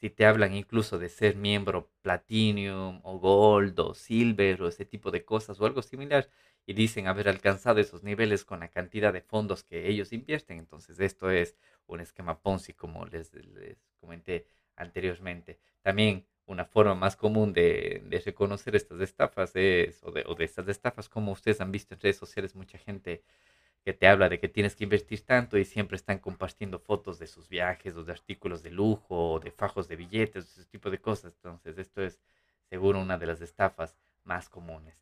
si te hablan incluso de ser miembro Platinum o Gold o Silver o ese tipo de cosas o algo similar y dicen haber alcanzado esos niveles con la cantidad de fondos que ellos invierten. Entonces esto es un esquema Ponzi como les, comenté anteriormente. También una forma más común de, de reconocer estas estafas es, o de, o de estas estafas como ustedes han visto en redes sociales, mucha gente que te habla de que tienes que invertir tanto y siempre están compartiendo fotos de sus viajes o de artículos de lujo o de fajos de billetes, ese tipo de cosas. Entonces, esto es seguro una de las estafas más comunes.